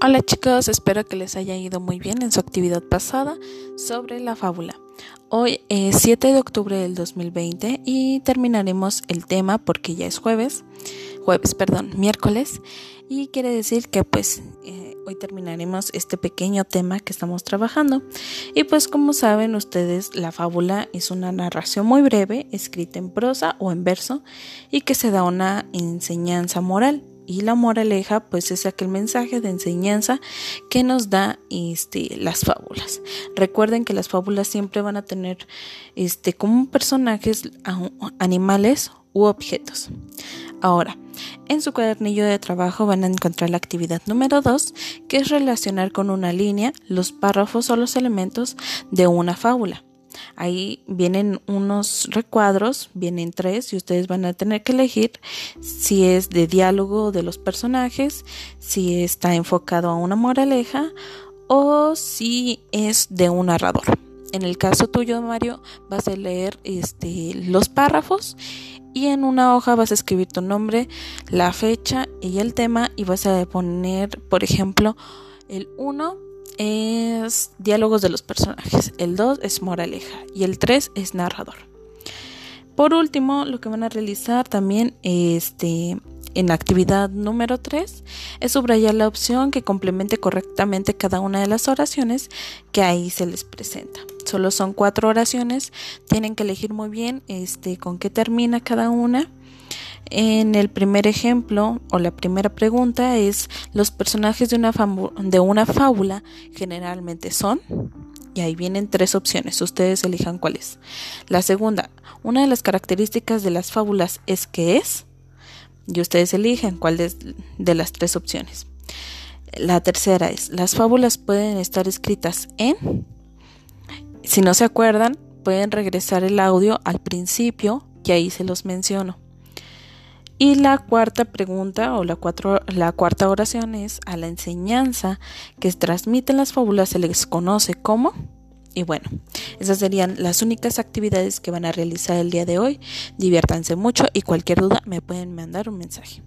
Hola chicos, espero que les haya ido muy bien en su actividad pasada sobre la fábula. Hoy es 7 de octubre del 2020 y terminaremos el tema porque ya es jueves, jueves, perdón, miércoles. Y quiere decir que pues eh, hoy terminaremos este pequeño tema que estamos trabajando. Y pues como saben ustedes la fábula es una narración muy breve escrita en prosa o en verso y que se da una enseñanza moral y la moraleja pues es aquel mensaje de enseñanza que nos da este, las fábulas. Recuerden que las fábulas siempre van a tener este, como personajes animales u objetos. Ahora, en su cuadernillo de trabajo van a encontrar la actividad número 2, que es relacionar con una línea los párrafos o los elementos de una fábula. Ahí vienen unos recuadros, vienen tres y ustedes van a tener que elegir si es de diálogo de los personajes, si está enfocado a una moraleja o si es de un narrador. En el caso tuyo, Mario, vas a leer este, los párrafos y en una hoja vas a escribir tu nombre, la fecha y el tema y vas a poner, por ejemplo, el 1 es diálogos de los personajes, el 2 es moraleja y el 3 es narrador. Por último, lo que van a realizar también este, en la actividad número 3 es subrayar la opción que complemente correctamente cada una de las oraciones que ahí se les presenta. Solo son cuatro oraciones, tienen que elegir muy bien este, con qué termina cada una en el primer ejemplo o la primera pregunta es los personajes de una, fábula generalmente son y ahí vienen tres opciones, ustedes elijan cuál es. La segunda, una de las características de las fábulas es que es y ustedes eligen cuál es de las tres opciones. La tercera es, las fábulas pueden estar escritas en, si no se acuerdan, pueden regresar el audio al principio y ahí se los menciono. Y la cuarta pregunta o la, la cuarta oración es a la enseñanza que transmiten las fábulas se les conoce como. Y bueno, esas serían las únicas actividades que van a realizar el día de hoy. Diviértanse mucho y cualquier duda me pueden mandar un mensaje.